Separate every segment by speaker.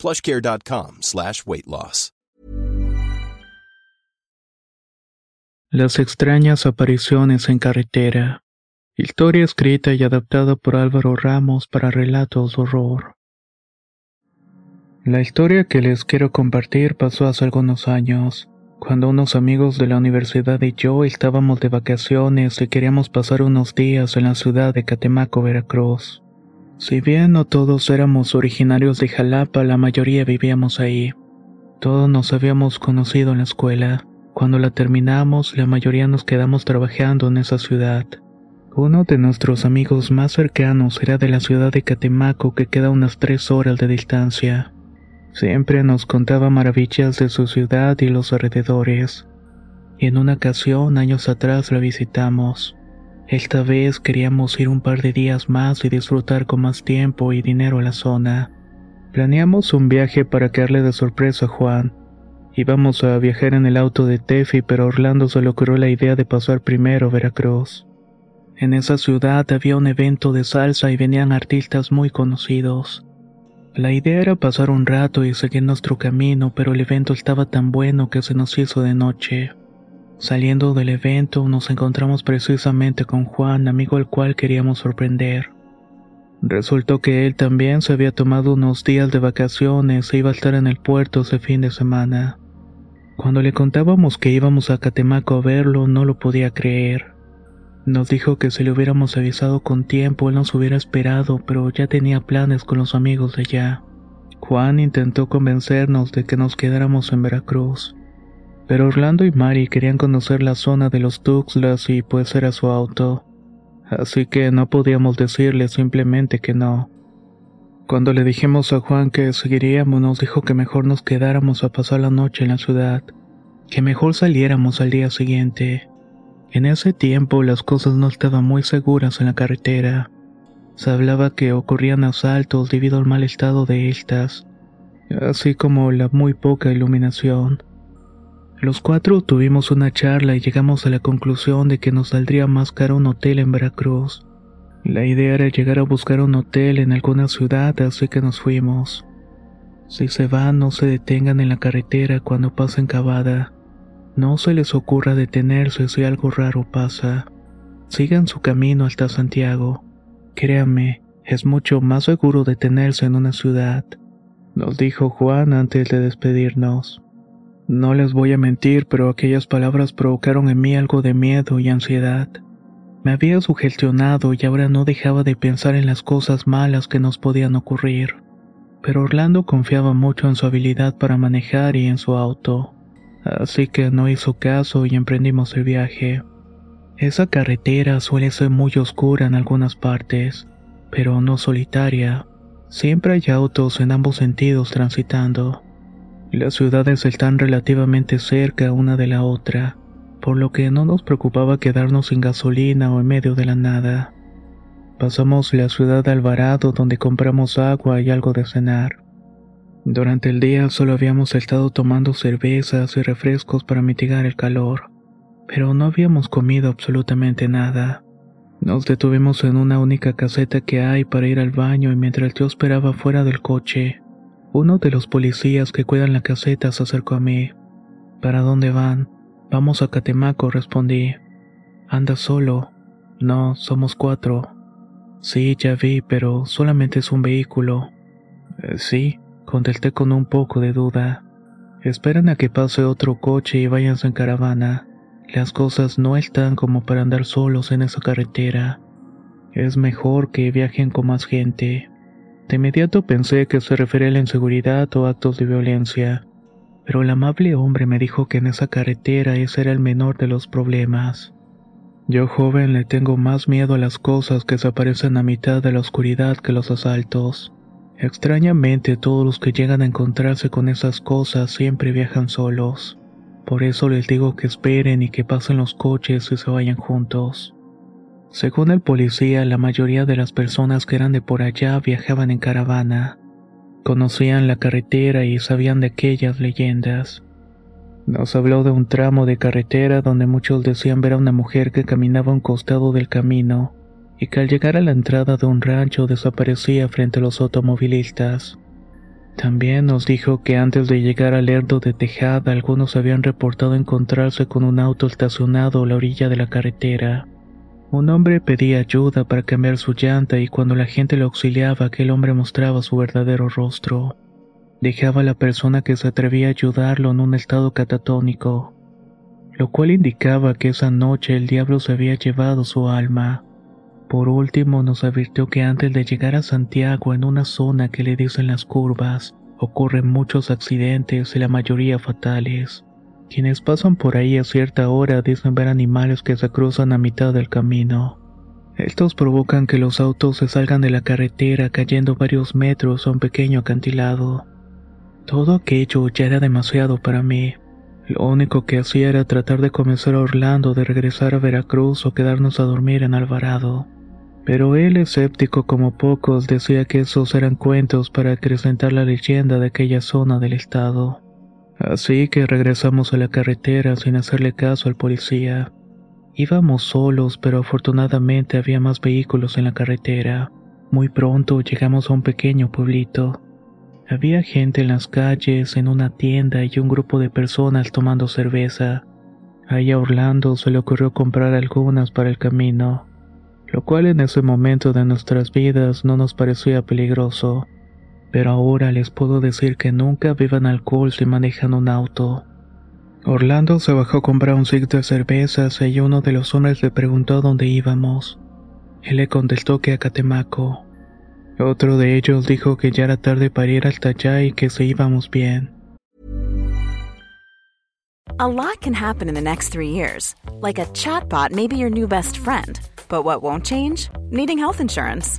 Speaker 1: plushcare.com slash weight loss.
Speaker 2: Las extrañas apariciones en carretera. Historia escrita y adaptada por Álvaro Ramos para relatos de horror. La historia que les quiero compartir pasó hace algunos años, cuando unos amigos de la universidad y yo estábamos de vacaciones y queríamos pasar unos días en la ciudad de Catemaco, Veracruz. Si bien no todos éramos originarios de Jalapa, la mayoría vivíamos ahí. Todos nos habíamos conocido en la escuela. Cuando la terminamos, la mayoría nos quedamos trabajando en esa ciudad. Uno de nuestros amigos más cercanos era de la ciudad de Catemaco que queda unas tres horas de distancia. Siempre nos contaba maravillas de su ciudad y los alrededores. Y en una ocasión, años atrás, la visitamos. Esta vez queríamos ir un par de días más y disfrutar con más tiempo y dinero a la zona. Planeamos un viaje para caerle de sorpresa a Juan. Íbamos a viajar en el auto de Tefi, pero Orlando se le ocurrió la idea de pasar primero a Veracruz. En esa ciudad había un evento de salsa y venían artistas muy conocidos. La idea era pasar un rato y seguir nuestro camino, pero el evento estaba tan bueno que se nos hizo de noche. Saliendo del evento nos encontramos precisamente con Juan, amigo al cual queríamos sorprender. Resultó que él también se había tomado unos días de vacaciones e iba a estar en el puerto ese fin de semana. Cuando le contábamos que íbamos a Catemaco a verlo, no lo podía creer. Nos dijo que si le hubiéramos avisado con tiempo, él nos hubiera esperado, pero ya tenía planes con los amigos de allá. Juan intentó convencernos de que nos quedáramos en Veracruz. Pero Orlando y Mari querían conocer la zona de los Tuxtlas y pues era su auto. Así que no podíamos decirle simplemente que no. Cuando le dijimos a Juan que seguiríamos, nos dijo que mejor nos quedáramos a pasar la noche en la ciudad, que mejor saliéramos al día siguiente. En ese tiempo las cosas no estaban muy seguras en la carretera. Se hablaba que ocurrían asaltos debido al mal estado de estas, así como la muy poca iluminación. Los cuatro tuvimos una charla y llegamos a la conclusión de que nos saldría más caro un hotel en Veracruz. La idea era llegar a buscar un hotel en alguna ciudad, así que nos fuimos. Si se van, no se detengan en la carretera cuando pasen cavada. No se les ocurra detenerse si algo raro pasa. Sigan su camino hasta Santiago. Créanme, es mucho más seguro detenerse en una ciudad, nos dijo Juan antes de despedirnos. No les voy a mentir, pero aquellas palabras provocaron en mí algo de miedo y ansiedad. Me había sugestionado y ahora no dejaba de pensar en las cosas malas que nos podían ocurrir. Pero Orlando confiaba mucho en su habilidad para manejar y en su auto. Así que no hizo caso y emprendimos el viaje. Esa carretera suele ser muy oscura en algunas partes, pero no solitaria. Siempre hay autos en ambos sentidos transitando. Las ciudades están relativamente cerca una de la otra, por lo que no nos preocupaba quedarnos sin gasolina o en medio de la nada. Pasamos la ciudad de Alvarado donde compramos agua y algo de cenar. Durante el día solo habíamos estado tomando cervezas y refrescos para mitigar el calor, pero no habíamos comido absolutamente nada. Nos detuvimos en una única caseta que hay para ir al baño y mientras yo esperaba fuera del coche, uno de los policías que cuidan la caseta se acercó a mí. ¿Para dónde van? Vamos a Catemaco, respondí. ¿Anda solo? No, somos cuatro. Sí, ya vi, pero solamente es un vehículo. Eh, sí, contesté con un poco de duda. Esperan a que pase otro coche y váyanse en caravana. Las cosas no están como para andar solos en esa carretera. Es mejor que viajen con más gente. De inmediato pensé que se refería a la inseguridad o actos de violencia, pero el amable hombre me dijo que en esa carretera ese era el menor de los problemas. Yo joven le tengo más miedo a las cosas que se aparecen a mitad de la oscuridad que los asaltos. Extrañamente todos los que llegan a encontrarse con esas cosas siempre viajan solos. Por eso les digo que esperen y que pasen los coches y se vayan juntos. Según el policía, la mayoría de las personas que eran de por allá viajaban en caravana. Conocían la carretera y sabían de aquellas leyendas. Nos habló de un tramo de carretera donde muchos decían ver a una mujer que caminaba a un costado del camino y que al llegar a la entrada de un rancho desaparecía frente a los automovilistas. También nos dijo que antes de llegar al Lerdo de Tejada algunos habían reportado encontrarse con un auto estacionado a la orilla de la carretera. Un hombre pedía ayuda para cambiar su llanta y cuando la gente le auxiliaba aquel hombre mostraba su verdadero rostro. Dejaba a la persona que se atrevía a ayudarlo en un estado catatónico, lo cual indicaba que esa noche el diablo se había llevado su alma. Por último, nos advirtió que antes de llegar a Santiago, en una zona que le dicen las curvas, ocurren muchos accidentes y la mayoría fatales. Quienes pasan por ahí a cierta hora dicen ver animales que se cruzan a mitad del camino. Estos provocan que los autos se salgan de la carretera cayendo varios metros a un pequeño acantilado. Todo aquello ya era demasiado para mí. Lo único que hacía era tratar de convencer a Orlando de regresar a Veracruz o quedarnos a dormir en Alvarado. Pero él, escéptico como pocos, decía que esos eran cuentos para acrecentar la leyenda de aquella zona del estado. Así que regresamos a la carretera sin hacerle caso al policía. Íbamos solos, pero afortunadamente había más vehículos en la carretera. Muy pronto llegamos a un pequeño pueblito. Había gente en las calles, en una tienda y un grupo de personas tomando cerveza. Ahí a Orlando se le ocurrió comprar algunas para el camino lo cual en ese momento de nuestras vidas no nos parecía peligroso. Pero ahora les puedo decir que nunca beban alcohol si manejan un auto. Orlando se bajó a comprar un six de cervezas y uno de los hombres le preguntó dónde íbamos. Él le contestó que a Catemaco. Otro de ellos dijo que ya era tarde para ir hasta allá y que se íbamos bien.
Speaker 3: A lot can happen in the next three years. Like a chatbot may be your new best friend. But what won't change? Needing health insurance.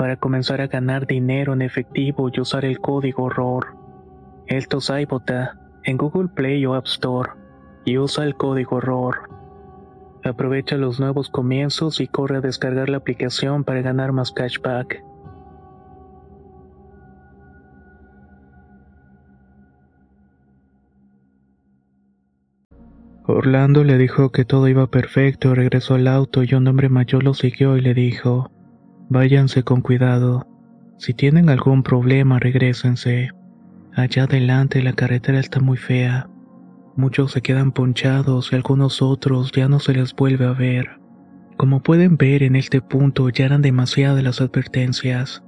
Speaker 2: para comenzar a ganar dinero en efectivo y usar el código ROR. Esto es iBota en Google Play o App Store y usa el código ROR. Aprovecha los nuevos comienzos y corre a descargar la aplicación para ganar más cashback. Orlando le dijo que todo iba perfecto, regresó al auto y un hombre mayor lo siguió y le dijo, váyanse con cuidado. Si tienen algún problema, regrésense. Allá adelante la carretera está muy fea. Muchos se quedan ponchados y algunos otros ya no se les vuelve a ver. Como pueden ver en este punto ya eran demasiadas las advertencias.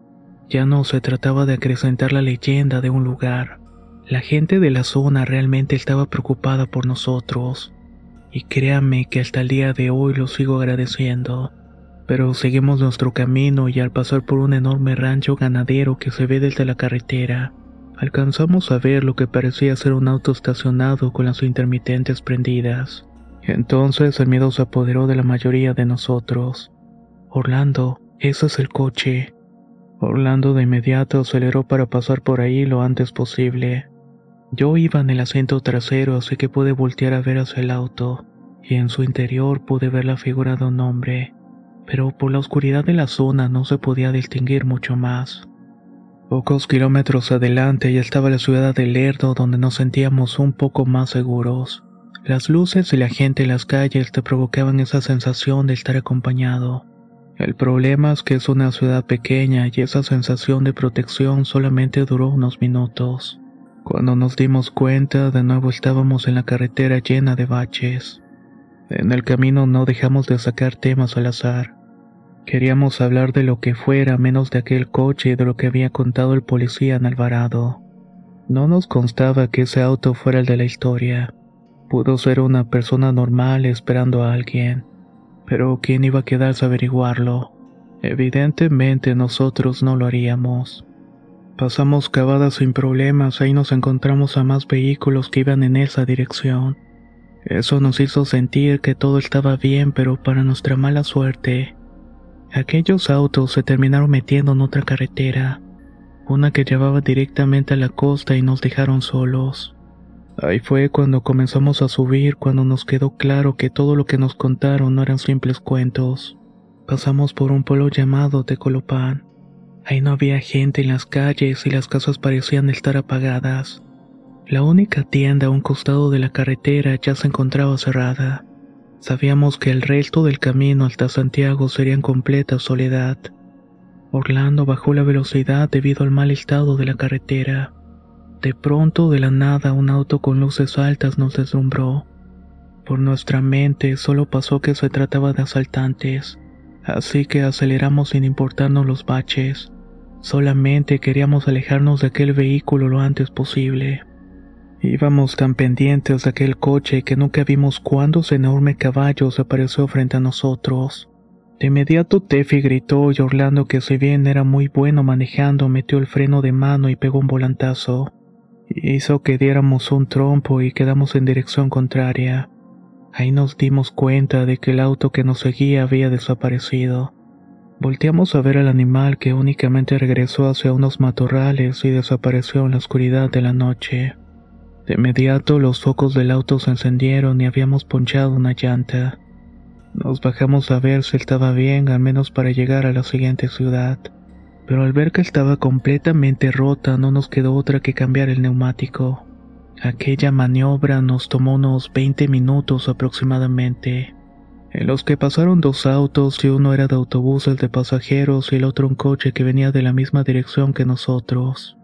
Speaker 2: Ya no se trataba de acrecentar la leyenda de un lugar. La gente de la zona realmente estaba preocupada por nosotros. Y créanme que hasta el día de hoy lo sigo agradeciendo. Pero seguimos nuestro camino y al pasar por un enorme rancho ganadero que se ve desde la carretera, alcanzamos a ver lo que parecía ser un auto estacionado con las intermitentes prendidas. Entonces el miedo se apoderó de la mayoría de nosotros. Orlando, ese es el coche. Orlando de inmediato aceleró para pasar por ahí lo antes posible. Yo iba en el asiento trasero así que pude voltear a ver hacia el auto, y en su interior pude ver la figura de un hombre, pero por la oscuridad de la zona no se podía distinguir mucho más. Pocos kilómetros adelante ya estaba la ciudad de Lerdo donde nos sentíamos un poco más seguros. Las luces y la gente en las calles te provocaban esa sensación de estar acompañado. El problema es que es una ciudad pequeña y esa sensación de protección solamente duró unos minutos. Cuando nos dimos cuenta, de nuevo estábamos en la carretera llena de baches. En el camino no dejamos de sacar temas al azar. Queríamos hablar de lo que fuera menos de aquel coche y de lo que había contado el policía en Alvarado. No nos constaba que ese auto fuera el de la historia. Pudo ser una persona normal esperando a alguien. Pero ¿quién iba a quedarse a averiguarlo? Evidentemente nosotros no lo haríamos. Pasamos cavadas sin problemas, ahí nos encontramos a más vehículos que iban en esa dirección. Eso nos hizo sentir que todo estaba bien, pero para nuestra mala suerte, aquellos autos se terminaron metiendo en otra carretera, una que llevaba directamente a la costa y nos dejaron solos. Ahí fue cuando comenzamos a subir, cuando nos quedó claro que todo lo que nos contaron no eran simples cuentos. Pasamos por un pueblo llamado Tecolopán. Ahí no había gente en las calles y las casas parecían estar apagadas. La única tienda a un costado de la carretera ya se encontraba cerrada. Sabíamos que el resto del camino hasta Santiago sería en completa soledad. Orlando bajó la velocidad debido al mal estado de la carretera. De pronto, de la nada, un auto con luces altas nos deslumbró. Por nuestra mente solo pasó que se trataba de asaltantes, así que aceleramos sin importarnos los baches. Solamente queríamos alejarnos de aquel vehículo lo antes posible. Íbamos tan pendientes de aquel coche que nunca vimos cuándo ese enorme caballo se apareció frente a nosotros. De inmediato Tefi gritó y Orlando, que si bien era muy bueno manejando, metió el freno de mano y pegó un volantazo. Hizo que diéramos un trompo y quedamos en dirección contraria. Ahí nos dimos cuenta de que el auto que nos seguía había desaparecido. Volteamos a ver al animal que únicamente regresó hacia unos matorrales y desapareció en la oscuridad de la noche. De inmediato los focos del auto se encendieron y habíamos ponchado una llanta. Nos bajamos a ver si estaba bien, al menos para llegar a la siguiente ciudad. Pero al ver que estaba completamente rota no nos quedó otra que cambiar el neumático. Aquella maniobra nos tomó unos 20 minutos aproximadamente en los que pasaron dos autos y uno era de autobuses de pasajeros y el otro un coche que venía de la misma dirección que nosotros.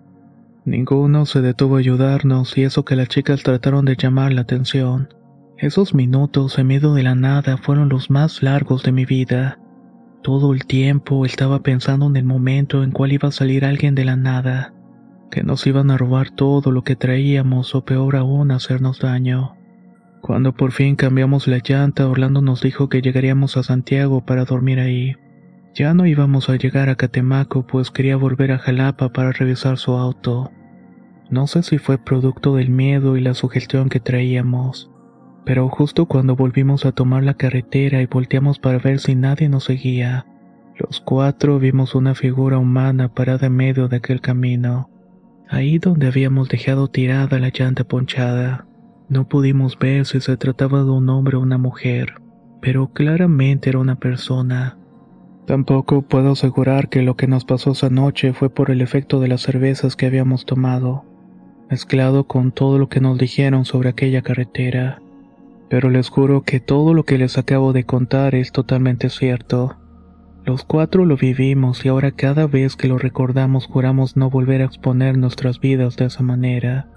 Speaker 2: Ninguno se detuvo a ayudarnos y eso que las chicas trataron de llamar la atención. Esos minutos en medio de la nada fueron los más largos de mi vida. Todo el tiempo estaba pensando en el momento en cual iba a salir alguien de la nada, que nos iban a robar todo lo que traíamos o peor aún hacernos daño. Cuando por fin cambiamos la llanta, Orlando nos dijo que llegaríamos a Santiago para dormir ahí. Ya no íbamos a llegar a Catemaco, pues quería volver a Jalapa para revisar su auto. No sé si fue producto del miedo y la sugestión que traíamos, pero justo cuando volvimos a tomar la carretera y volteamos para ver si nadie nos seguía, los cuatro vimos una figura humana parada en medio de aquel camino, ahí donde habíamos dejado tirada la llanta ponchada. No pudimos ver si se trataba de un hombre o una mujer, pero claramente era una persona. Tampoco puedo asegurar que lo que nos pasó esa noche fue por el efecto de las cervezas que habíamos tomado, mezclado con todo lo que nos dijeron sobre aquella carretera. Pero les juro que todo lo que les acabo de contar es totalmente cierto. Los cuatro lo vivimos y ahora cada vez que lo recordamos juramos no volver a exponer nuestras vidas de esa manera.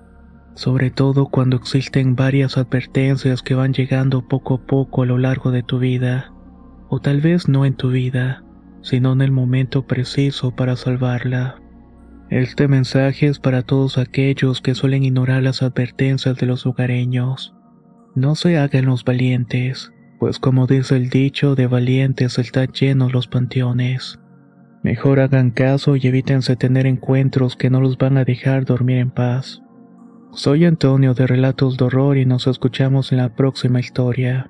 Speaker 2: Sobre todo cuando existen varias advertencias que van llegando poco a poco a lo largo de tu vida. O tal vez no en tu vida, sino en el momento preciso para salvarla. Este mensaje es para todos aquellos que suelen ignorar las advertencias de los hogareños. No se hagan los valientes, pues como dice el dicho, de valientes están llenos los panteones. Mejor hagan caso y evítense tener encuentros que no los van a dejar dormir en paz. Soy Antonio de Relatos de Horror y nos escuchamos en la próxima historia.